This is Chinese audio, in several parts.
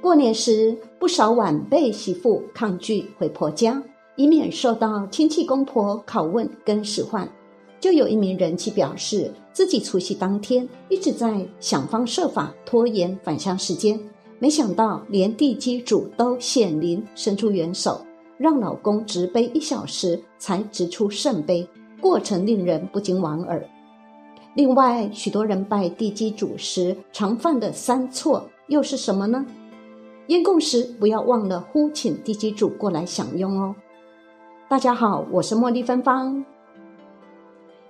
过年时，不少晚辈媳妇抗拒回婆家，以免受到亲戚公婆拷问跟使唤。就有一名人妻表示，自己除夕当天一直在想方设法拖延返乡时间，没想到连地基主都显灵伸出援手，让老公直背一小时才直出圣杯，过程令人不禁莞尔。另外，许多人拜地基主时常犯的三错又是什么呢？宴供时不要忘了呼请地基主过来享用哦。大家好，我是茉莉芬芳。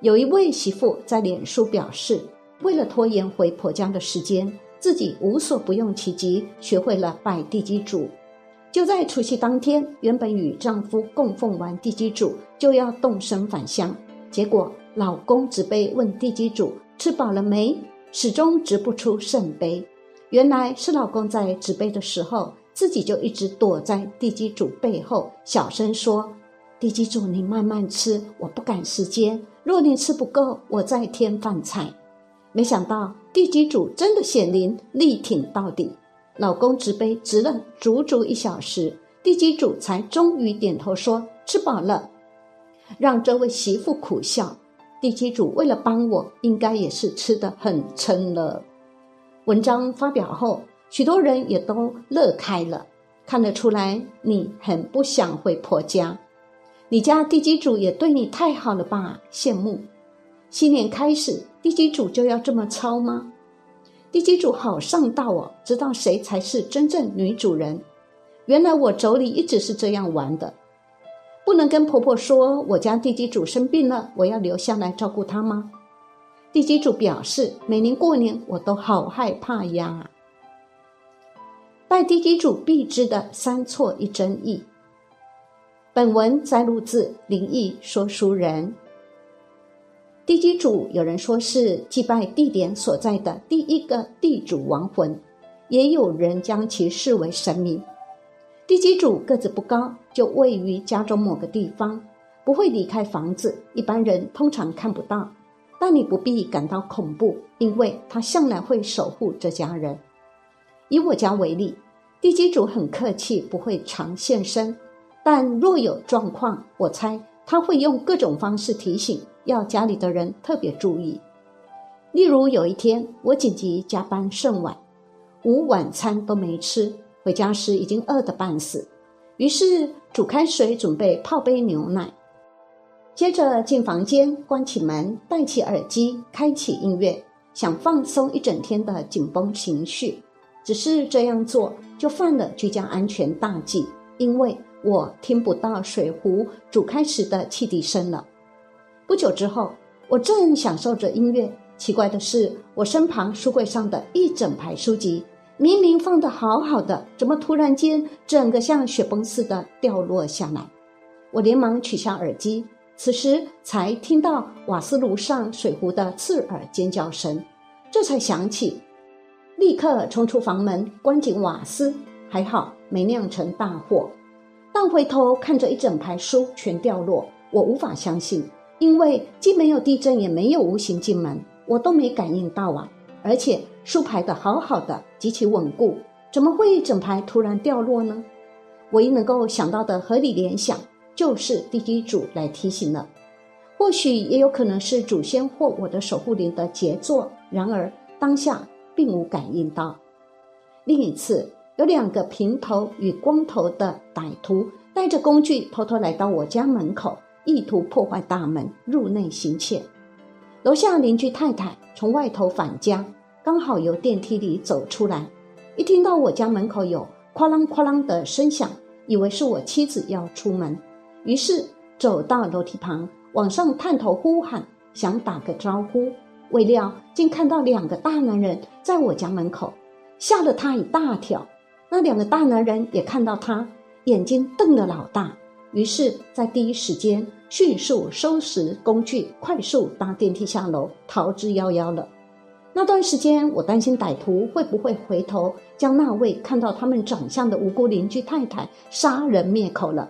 有一位媳妇在脸书表示，为了拖延回婆家的时间，自己无所不用其极，学会了拜地基主。就在除夕当天，原本与丈夫供奉完地基主，就要动身返乡，结果老公只被问地基主吃饱了没，始终直不出圣杯。原来是老公在执杯的时候，自己就一直躲在地基主背后，小声说：“地基主，你慢慢吃，我不赶时间。若你吃不够，我再添饭菜。”没想到地基主真的显灵，力挺到底。老公执杯执了足足一小时，地基主才终于点头说：“吃饱了。”让这位媳妇苦笑。地基主为了帮我，应该也是吃的很撑了。文章发表后，许多人也都乐开了。看得出来，你很不想回婆家。你家地基主也对你太好了吧？羡慕。新年开始，地基主就要这么操吗？地基主好上道哦，知道谁才是真正女主人。原来我妯娌一直是这样玩的。不能跟婆婆说我家地基主生病了，我要留下来照顾他吗？地基主表示，每年过年我都好害怕呀。拜地基主必知的三错一真意。本文摘录自灵异说书人。地基主有人说是祭拜地点所在的第一个地主亡魂，也有人将其视为神明。地基主个子不高，就位于家中某个地方，不会离开房子，一般人通常看不到。但你不必感到恐怖，因为他向来会守护这家人。以我家为例，地基主很客气，不会常现身。但若有状况，我猜他会用各种方式提醒，要家里的人特别注意。例如有一天，我紧急加班甚晚，午晚餐都没吃，回家时已经饿得半死，于是煮开水准备泡杯牛奶。接着进房间，关起门，戴起耳机，开启音乐，想放松一整天的紧绷情绪。只是这样做就犯了居家安全大忌，因为我听不到水壶煮开时的汽笛声了。不久之后，我正享受着音乐，奇怪的是，我身旁书柜上的一整排书籍，明明放得好好的，怎么突然间整个像雪崩似的掉落下来？我连忙取下耳机。此时才听到瓦斯炉上水壶的刺耳尖叫声，这才想起，立刻冲出房门关紧瓦斯，还好没酿成大祸。但回头看着一整排书全掉落，我无法相信，因为既没有地震也没有无形进门，我都没感应到啊！而且书排的好好的，极其稳固，怎么会整排突然掉落呢？唯一能够想到的合理联想。就是地基主来提醒了，或许也有可能是祖先或我的守护灵的杰作。然而当下并无感应到。另一次，有两个平头与光头的歹徒带着工具偷偷来到我家门口，意图破坏大门入内行窃。楼下邻居太太从外头返家，刚好由电梯里走出来，一听到我家门口有哐啷哐啷的声响，以为是我妻子要出门。于是走到楼梯旁，往上探头呼喊，想打个招呼。未料竟看到两个大男人在我家门口，吓了他一大跳。那两个大男人也看到他，眼睛瞪得老大。于是，在第一时间迅速收拾工具，快速搭电梯下楼，逃之夭夭了。那段时间，我担心歹徒会不会回头将那位看到他们长相的无辜邻居太太杀人灭口了。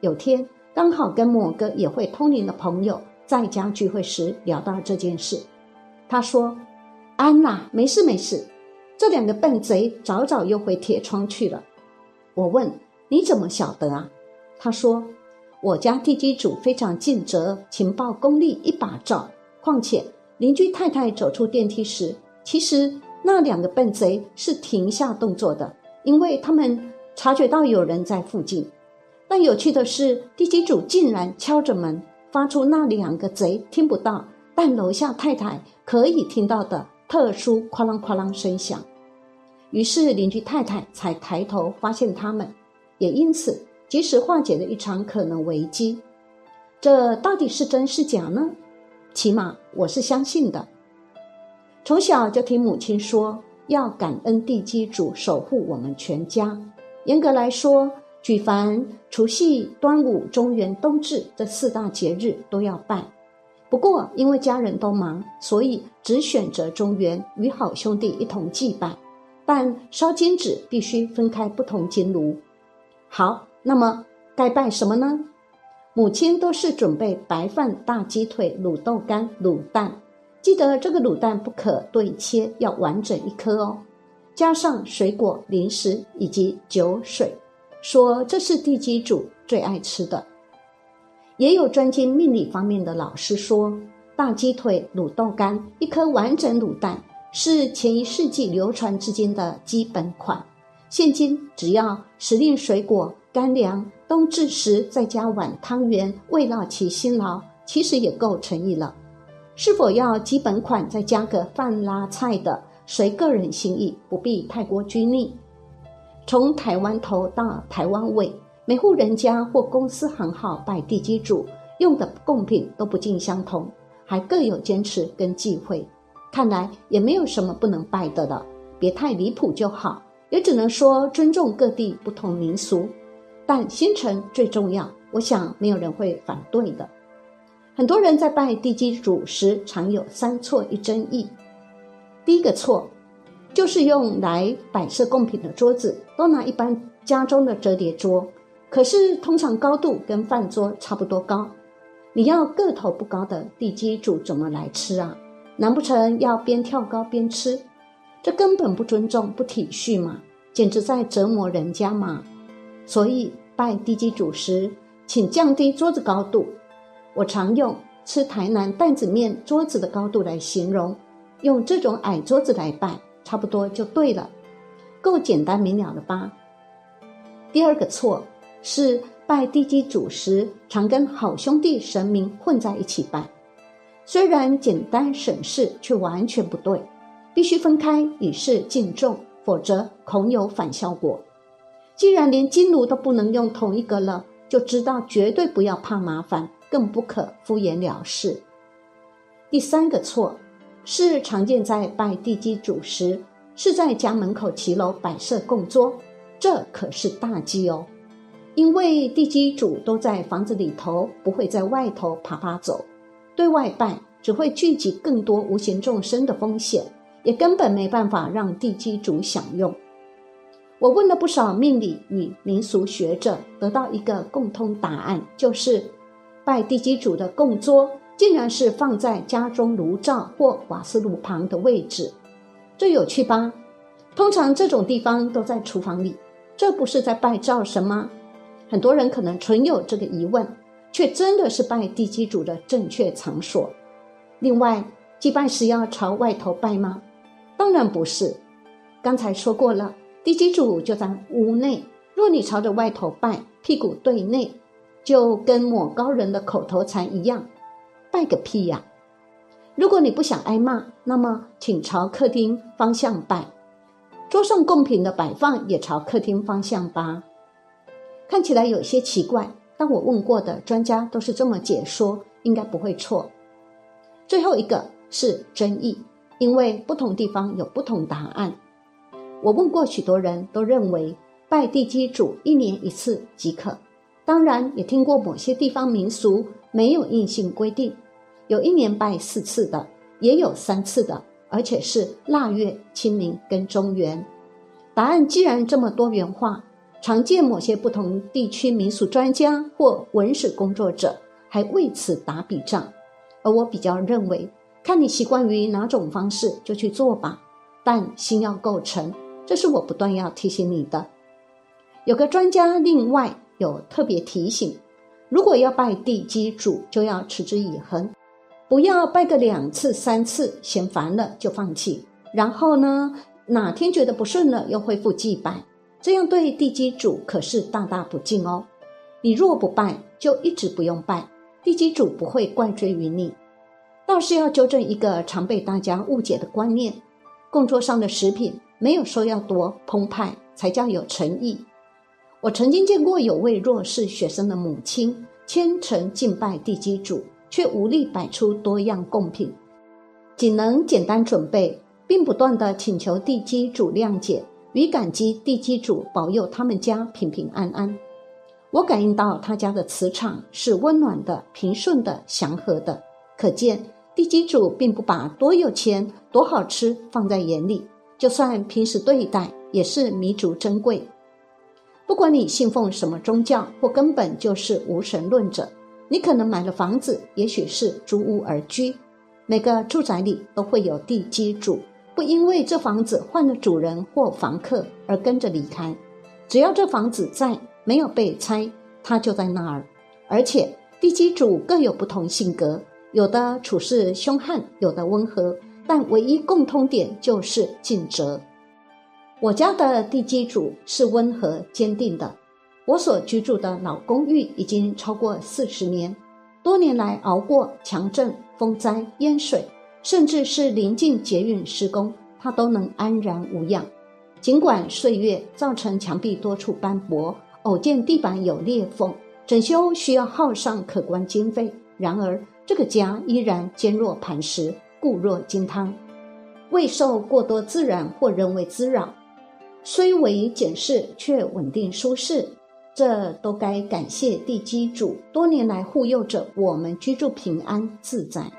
有天刚好跟某个也会通灵的朋友在家聚会时聊到这件事，他说：“安娜，没事没事，这两个笨贼早早又回铁窗去了。我问你怎么晓得啊？他说我家地基主非常尽责，情报功力一把照。况且邻居太太走出电梯时，其实那两个笨贼是停下动作的，因为他们察觉到有人在附近。但有趣的是，地基主竟然敲着门，发出那两个贼听不到，但楼下太太可以听到的特殊“哐啷哐啷”声响。于是邻居太太才抬头发现他们，也因此及时化解了一场可能危机。这到底是真是假呢？起码我是相信的。从小就听母亲说，要感恩地基主守护我们全家。严格来说，举凡除夕、端午、中元、冬至这四大节日都要拜。不过因为家人都忙，所以只选择中元与好兄弟一同祭拜。但烧金纸必须分开不同金炉。好，那么该拜什么呢？母亲都是准备白饭、大鸡腿、卤豆干、卤蛋。记得这个卤蛋不可对切，要完整一颗哦。加上水果、零食以及酒水，说这是地基主最爱吃的。也有专精命理方面的老师说，大鸡腿、卤豆干，一颗完整卤蛋。是前一世纪流传至今的基本款。现今只要时令水果、干粮，冬至时再加碗汤圆，慰劳其辛劳，其实也够诚意了。是否要基本款再加个饭拉菜的，随个人心意，不必太过拘泥。从台湾头到台湾尾，每户人家或公司行号拜地基主用的贡品都不尽相同，还各有坚持跟忌讳。看来也没有什么不能拜的了，别太离谱就好。也只能说尊重各地不同民俗，但心诚最重要。我想没有人会反对的。很多人在拜地基主时，常有三错一争议。第一个错，就是用来摆设贡品的桌子都拿一般家中的折叠桌，可是通常高度跟饭桌差不多高，你要个头不高的地基主怎么来吃啊？难不成要边跳高边吃？这根本不尊重、不体恤嘛，简直在折磨人家嘛！所以拜地基主时，请降低桌子高度。我常用吃台南担子面桌子的高度来形容，用这种矮桌子来拜，差不多就对了，够简单明了了吧？第二个错是拜地基主时，常跟好兄弟神明混在一起拜。虽然简单省事，却完全不对，必须分开以示敬重，否则恐有反效果。既然连金炉都不能用同一个了，就知道绝对不要怕麻烦，更不可敷衍了事。第三个错是常见在拜地基主时，是在家门口骑楼摆设供桌，这可是大忌哦。因为地基主都在房子里头，不会在外头爬爬走。对外拜只会聚集更多无形众生的风险，也根本没办法让地基主享用。我问了不少命理与民俗学者，得到一个共通答案，就是拜地基主的供桌竟然是放在家中炉灶或瓦斯炉旁的位置，这有趣吧？通常这种地方都在厨房里，这不是在拜灶神吗？很多人可能存有这个疑问。却真的是拜地基主的正确场所。另外，祭拜时要朝外头拜吗？当然不是。刚才说过了，地基主就在屋内。若你朝着外头拜，屁股对内，就跟抹高人的口头禅一样，拜个屁呀！如果你不想挨骂，那么请朝客厅方向拜，桌上贡品的摆放也朝客厅方向吧。看起来有些奇怪。但我问过的专家都是这么解说，应该不会错。最后一个是争议，因为不同地方有不同答案。我问过许多人都认为拜地基主一年一次即可。当然也听过某些地方民俗没有硬性规定，有一年拜四次的，也有三次的，而且是腊月、清明跟中元。答案既然这么多元化。常见某些不同地区民俗专家或文史工作者还为此打笔仗，而我比较认为，看你习惯于哪种方式就去做吧。但心要够诚，这是我不断要提醒你的。有个专家另外有特别提醒：如果要拜地基主，就要持之以恒，不要拜个两次三次，嫌烦了就放弃，然后呢，哪天觉得不顺了又恢复祭拜，这样对地基主可是大大不敬哦。你若不拜，就一直不用拜，地基主不会怪罪于你。倒是要纠正一个常被大家误解的观念：供桌上的食品没有说要多澎湃才叫有诚意。我曾经见过有位弱势学生的母亲虔诚敬拜地基主，却无力摆出多样贡品，仅能简单准备，并不断的请求地基主谅解与感激地基主保佑他们家平平安安。我感应到他家的磁场是温暖的、平顺的、祥和的，可见地基主并不把多有钱、多好吃放在眼里，就算平时对待也是弥足珍贵。不管你信奉什么宗教，或根本就是无神论者，你可能买了房子，也许是租屋而居。每个住宅里都会有地基主，不因为这房子换了主人或房客而跟着离开。只要这房子在，没有被拆，它就在那儿。而且地基主各有不同性格，有的处事凶悍，有的温和，但唯一共通点就是尽责。我家的地基主是温和坚定的。我所居住的老公寓已经超过四十年，多年来熬过强震、风灾、淹水，甚至是临近捷运施工，它都能安然无恙。尽管岁月造成墙壁多处斑驳，偶见地板有裂缝，整修需要耗上可观经费，然而这个家依然坚若磐石，固若金汤，未受过多自然或人为滋扰。虽为简室，却稳定舒适，这都该感谢地基主多年来护佑着我们居住平安自在。